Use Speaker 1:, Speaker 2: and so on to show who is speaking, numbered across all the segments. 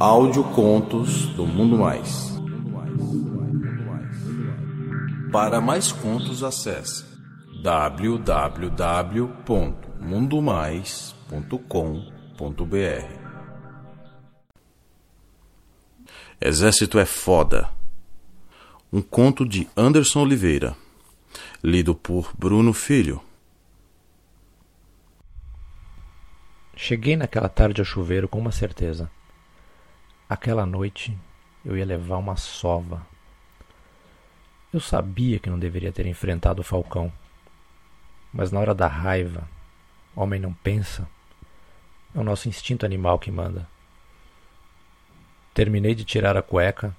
Speaker 1: Audiocontos do Mundo Mais. Para mais contos, acesse www.mundomais.com.br. Exército é foda. Um conto de Anderson Oliveira, lido por Bruno Filho.
Speaker 2: Cheguei naquela tarde ao chuveiro com uma certeza. Aquela noite eu ia levar uma sova. Eu sabia que não deveria ter enfrentado o Falcão. Mas na hora da raiva, homem não pensa. É o nosso instinto animal que manda. Terminei de tirar a cueca,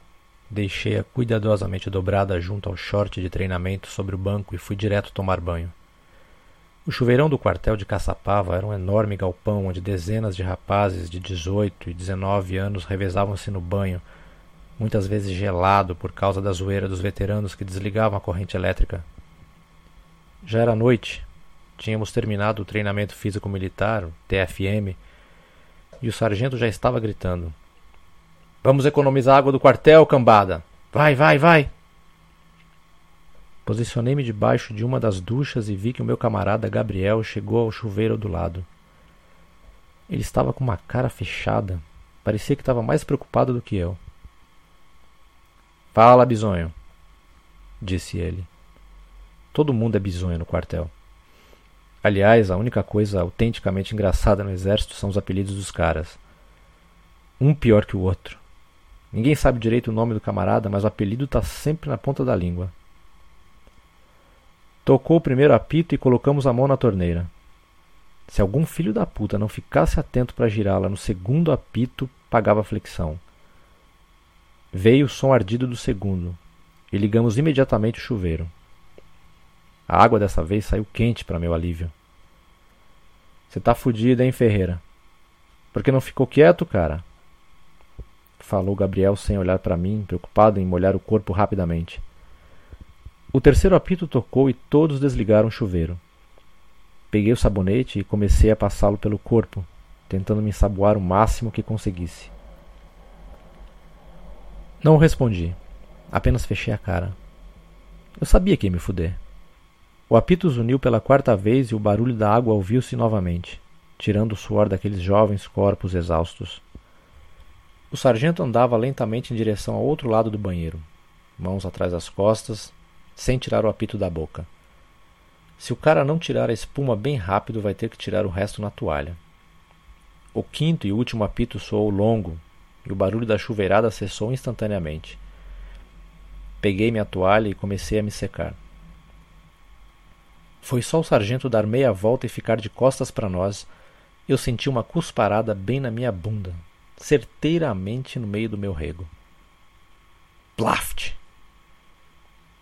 Speaker 2: deixei-a cuidadosamente dobrada junto ao short de treinamento sobre o banco e fui direto tomar banho. O chuveirão do quartel de Caçapava era um enorme galpão onde dezenas de rapazes de 18 e 19 anos revezavam-se no banho, muitas vezes gelado por causa da zoeira dos veteranos que desligavam a corrente elétrica. Já era noite, tínhamos terminado o treinamento físico-militar, TFM, e o sargento já estava gritando: Vamos economizar água do quartel, cambada! Vai, vai, vai! Posicionei-me debaixo de uma das duchas e vi que o meu camarada Gabriel chegou ao chuveiro do lado. Ele estava com uma cara fechada. Parecia que estava mais preocupado do que eu. Fala, bisonho, disse ele. Todo mundo é bisonho no quartel. Aliás, a única coisa autenticamente engraçada no exército são os apelidos dos caras. Um pior que o outro. Ninguém sabe direito o nome do camarada, mas o apelido está sempre na ponta da língua. Tocou o primeiro apito e colocamos a mão na torneira. Se algum filho da puta não ficasse atento para girá-la no segundo apito, pagava flexão. Veio o som ardido do segundo e ligamos imediatamente o chuveiro. A água dessa vez saiu quente para meu alívio. Você tá fudido, hein, Ferreira? Por que não ficou quieto, cara? Falou Gabriel sem olhar para mim, preocupado em molhar o corpo rapidamente. O terceiro apito tocou e todos desligaram o chuveiro. Peguei o sabonete e comecei a passá-lo pelo corpo, tentando me ensaboar o máximo que conseguisse. Não respondi, apenas fechei a cara. Eu sabia que ia me fuder. O apito zuniu pela quarta vez e o barulho da água ouviu-se novamente, tirando o suor daqueles jovens corpos exaustos. O sargento andava lentamente em direção ao outro lado do banheiro, mãos atrás das costas, sem tirar o apito da boca. Se o cara não tirar a espuma bem rápido, vai ter que tirar o resto na toalha. O quinto e último apito soou longo e o barulho da chuveirada cessou instantaneamente. Peguei minha toalha e comecei a me secar. Foi só o sargento dar meia volta e ficar de costas para nós. Eu senti uma cusparada bem na minha bunda, certeiramente no meio do meu rego. Plaft!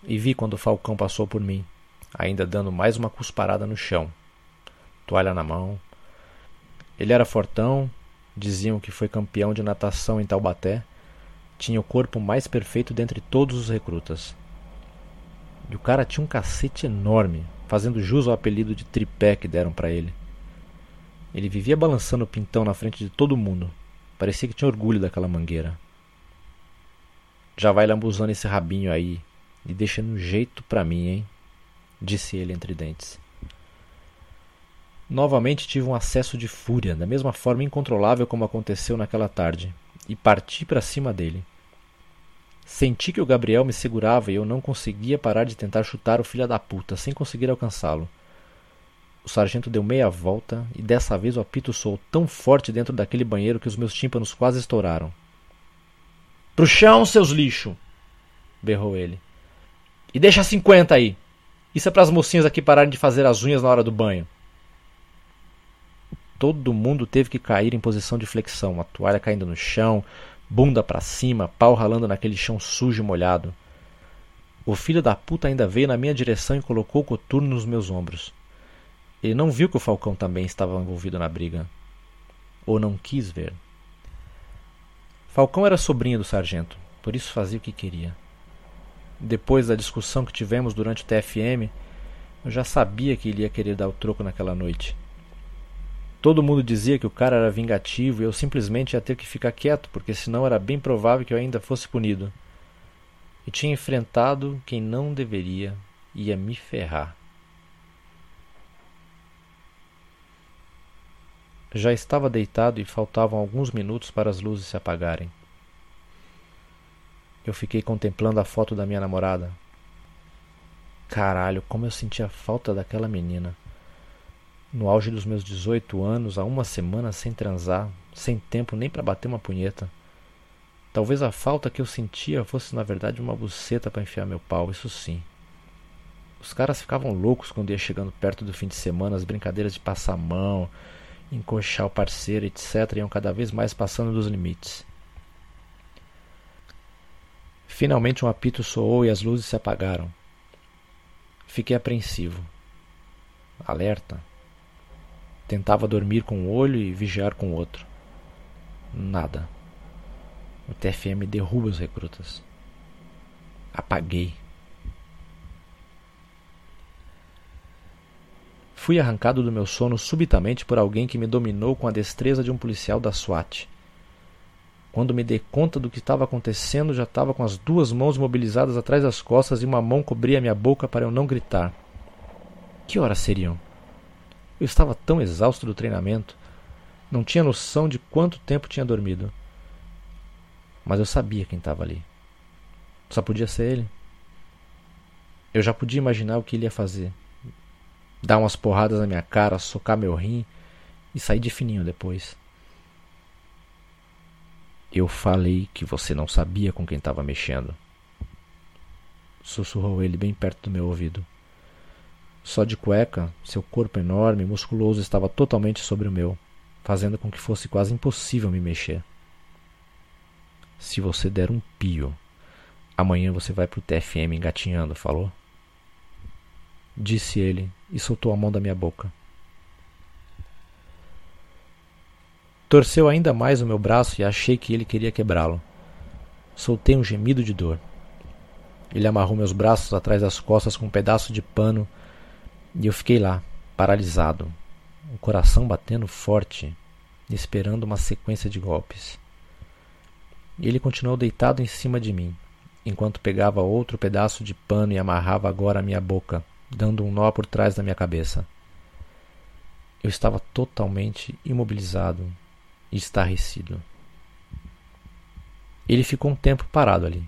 Speaker 2: E vi quando o falcão passou por mim, ainda dando mais uma cusparada no chão. Toalha na mão. Ele era fortão, diziam que foi campeão de natação em Taubaté, tinha o corpo mais perfeito dentre todos os recrutas. E o cara tinha um cacete enorme, fazendo jus ao apelido de tripé que deram para ele. Ele vivia balançando o pintão na frente de todo mundo. Parecia que tinha orgulho daquela mangueira. Já vai lambuzando esse rabinho aí, e deixa no jeito para mim, hein? Disse ele entre dentes. Novamente tive um acesso de fúria, da mesma forma incontrolável como aconteceu naquela tarde, e parti para cima dele. Senti que o Gabriel me segurava e eu não conseguia parar de tentar chutar o filho da puta, sem conseguir alcançá-lo. O sargento deu meia volta e dessa vez o apito soou tão forte dentro daquele banheiro que os meus tímpanos quase estouraram. Pro chão, seus lixo! berrou ele. E deixa 50 aí. Isso é para as mocinhas aqui pararem de fazer as unhas na hora do banho. Todo mundo teve que cair em posição de flexão, a toalha caindo no chão, bunda para cima, pau ralando naquele chão sujo e molhado. O filho da puta ainda veio na minha direção e colocou o coturno nos meus ombros. Ele não viu que o Falcão também estava envolvido na briga. Ou não quis ver. Falcão era sobrinho do sargento, por isso fazia o que queria depois da discussão que tivemos durante o TFM, eu já sabia que ele ia querer dar o troco naquela noite. Todo mundo dizia que o cara era vingativo e eu simplesmente ia ter que ficar quieto, porque senão era bem provável que eu ainda fosse punido. E tinha enfrentado quem não deveria, ia me ferrar. Já estava deitado e faltavam alguns minutos para as luzes se apagarem. Eu fiquei contemplando a foto da minha namorada. Caralho, como eu sentia falta daquela menina. No auge dos meus 18 anos, há uma semana sem transar, sem tempo nem para bater uma punheta. Talvez a falta que eu sentia fosse na verdade uma buceta para enfiar meu pau, isso sim. Os caras ficavam loucos quando ia chegando perto do fim de semana, as brincadeiras de passar mão, encoxar o parceiro, etc., iam cada vez mais passando dos limites. Finalmente um apito soou e as luzes se apagaram. Fiquei apreensivo. Alerta. Tentava dormir com um olho e vigiar com o outro. Nada. O TFM derruba os recrutas. Apaguei. Fui arrancado do meu sono subitamente por alguém que me dominou com a destreza de um policial da SWAT. Quando me dei conta do que estava acontecendo, já estava com as duas mãos mobilizadas atrás das costas e uma mão cobria minha boca para eu não gritar. Que horas seriam? Eu estava tão exausto do treinamento, não tinha noção de quanto tempo tinha dormido. Mas eu sabia quem estava ali. Só podia ser ele. Eu já podia imaginar o que ele ia fazer. Dar umas porradas na minha cara, socar meu rim e sair de fininho depois. Eu falei que você não sabia com quem estava mexendo. Sussurrou ele bem perto do meu ouvido. Só de cueca, seu corpo enorme e musculoso estava totalmente sobre o meu, fazendo com que fosse quase impossível me mexer. Se você der um pio, amanhã você vai pro TFM engatinhando, falou? Disse ele e soltou a mão da minha boca. Torceu ainda mais o meu braço e achei que ele queria quebrá-lo. Soltei um gemido de dor. Ele amarrou meus braços atrás das costas com um pedaço de pano e eu fiquei lá, paralisado, o coração batendo forte, esperando uma sequência de golpes. Ele continuou deitado em cima de mim, enquanto pegava outro pedaço de pano e amarrava agora a minha boca, dando um nó por trás da minha cabeça. Eu estava totalmente imobilizado estarrecido. Ele ficou um tempo parado ali,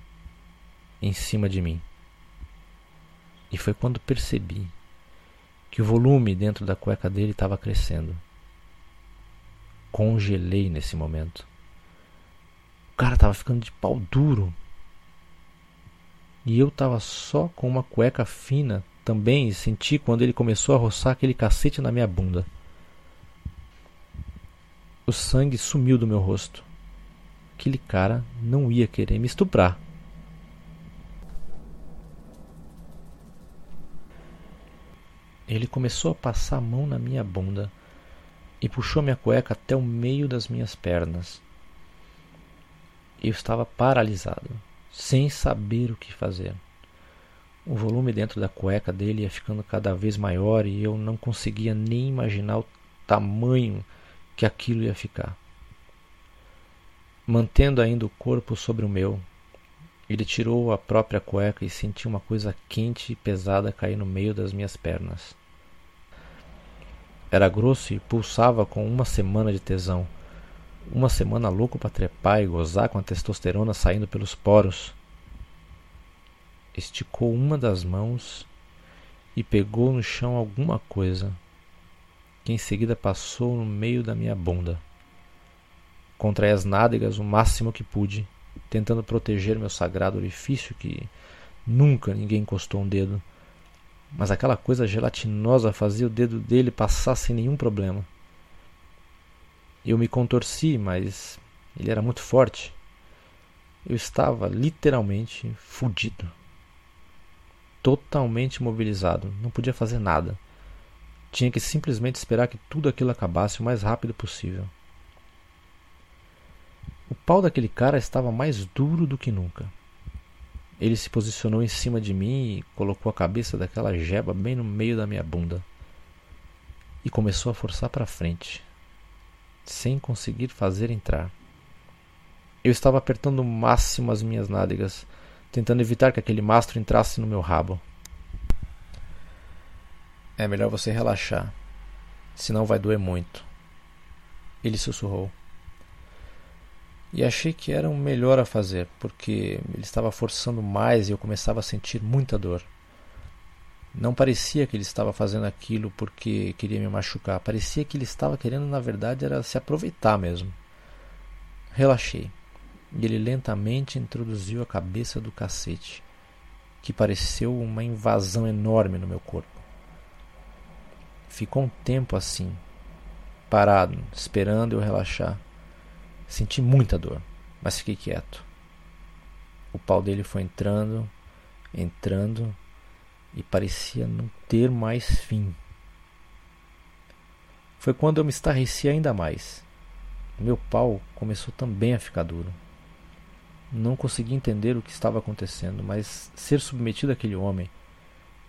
Speaker 2: em cima de mim. E foi quando percebi que o volume dentro da cueca dele estava crescendo. Congelei nesse momento. O cara estava ficando de pau duro. E eu estava só com uma cueca fina também e senti quando ele começou a roçar aquele cacete na minha bunda. O sangue sumiu do meu rosto. Aquele cara não ia querer me estuprar. Ele começou a passar a mão na minha bunda e puxou minha cueca até o meio das minhas pernas. Eu estava paralisado, sem saber o que fazer. O volume dentro da cueca dele ia ficando cada vez maior e eu não conseguia nem imaginar o tamanho que aquilo ia ficar. Mantendo ainda o corpo sobre o meu, ele tirou a própria cueca e senti uma coisa quente e pesada cair no meio das minhas pernas. Era grosso e pulsava com uma semana de tesão. Uma semana louco para trepar e gozar com a testosterona saindo pelos poros. Esticou uma das mãos e pegou no chão alguma coisa, que em seguida passou no meio da minha bunda. Contrai as nádegas o máximo que pude, tentando proteger meu sagrado orifício que nunca ninguém encostou um dedo mas aquela coisa gelatinosa fazia o dedo dele passar sem nenhum problema. Eu me contorci, mas ele era muito forte. Eu estava literalmente fudido. Totalmente imobilizado, não podia fazer nada. Tinha que simplesmente esperar que tudo aquilo acabasse o mais rápido possível. O pau daquele cara estava mais duro do que nunca. Ele se posicionou em cima de mim e colocou a cabeça daquela jeba bem no meio da minha bunda. E começou a forçar para frente, sem conseguir fazer entrar. Eu estava apertando o máximo as minhas nádegas, tentando evitar que aquele mastro entrasse no meu rabo. É melhor você relaxar, senão vai doer muito. Ele sussurrou. E achei que era o melhor a fazer, porque ele estava forçando mais e eu começava a sentir muita dor. Não parecia que ele estava fazendo aquilo porque queria me machucar. Parecia que ele estava querendo, na verdade, era se aproveitar mesmo. Relaxei. E ele lentamente introduziu a cabeça do cacete, que pareceu uma invasão enorme no meu corpo. Ficou um tempo assim, parado, esperando eu relaxar. Senti muita dor, mas fiquei quieto. O pau dele foi entrando, entrando e parecia não ter mais fim. Foi quando eu me estarreci ainda mais. Meu pau começou também a ficar duro. Não consegui entender o que estava acontecendo, mas ser submetido àquele homem,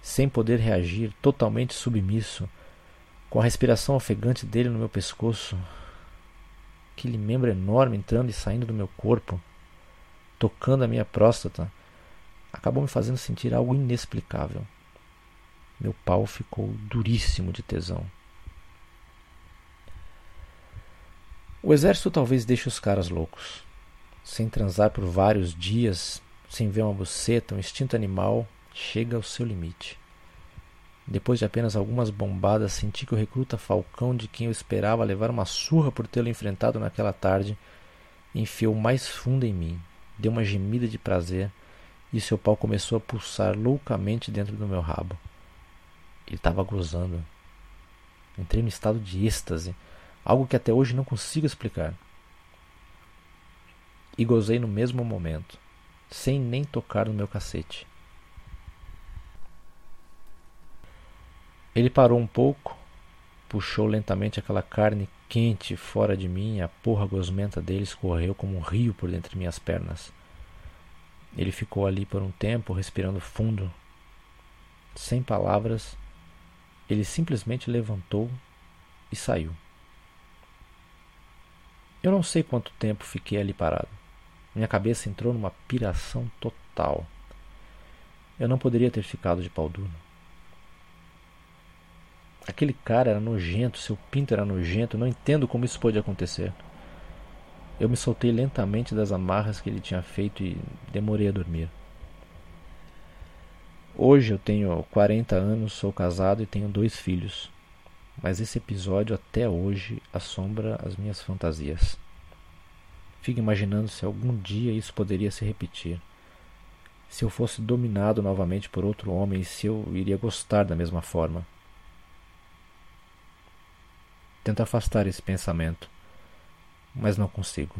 Speaker 2: sem poder reagir, totalmente submisso, com a respiração ofegante dele no meu pescoço, aquele membro enorme entrando e saindo do meu corpo, tocando a minha próstata, acabou me fazendo sentir algo inexplicável. Meu pau ficou duríssimo de tesão. O exército talvez deixe os caras loucos. Sem transar por vários dias, sem ver uma buceta, um instinto animal chega ao seu limite. Depois de apenas algumas bombadas, senti que o recruta Falcão, de quem eu esperava levar uma surra por tê-lo enfrentado naquela tarde, enfiou mais fundo em mim, deu uma gemida de prazer e seu pau começou a pulsar loucamente dentro do meu rabo. Ele estava gozando. Entrei no estado de êxtase, algo que até hoje não consigo explicar. E gozei no mesmo momento, sem nem tocar no meu cacete. Ele parou um pouco, puxou lentamente aquela carne quente fora de mim e a porra gosmenta dele escorreu como um rio por dentro de minhas pernas. Ele ficou ali por um tempo, respirando fundo. Sem palavras, ele simplesmente levantou e saiu. Eu não sei quanto tempo fiquei ali parado. Minha cabeça entrou numa piração total. Eu não poderia ter ficado de pau duro. Aquele cara era nojento, seu pinto era nojento, não entendo como isso pôde acontecer. Eu me soltei lentamente das amarras que ele tinha feito e demorei a dormir. Hoje eu tenho 40 anos, sou casado e tenho dois filhos. Mas esse episódio até hoje assombra as minhas fantasias. Fico imaginando se algum dia isso poderia se repetir. Se eu fosse dominado novamente por outro homem se eu iria gostar da mesma forma. Tento afastar esse pensamento mas não consigo.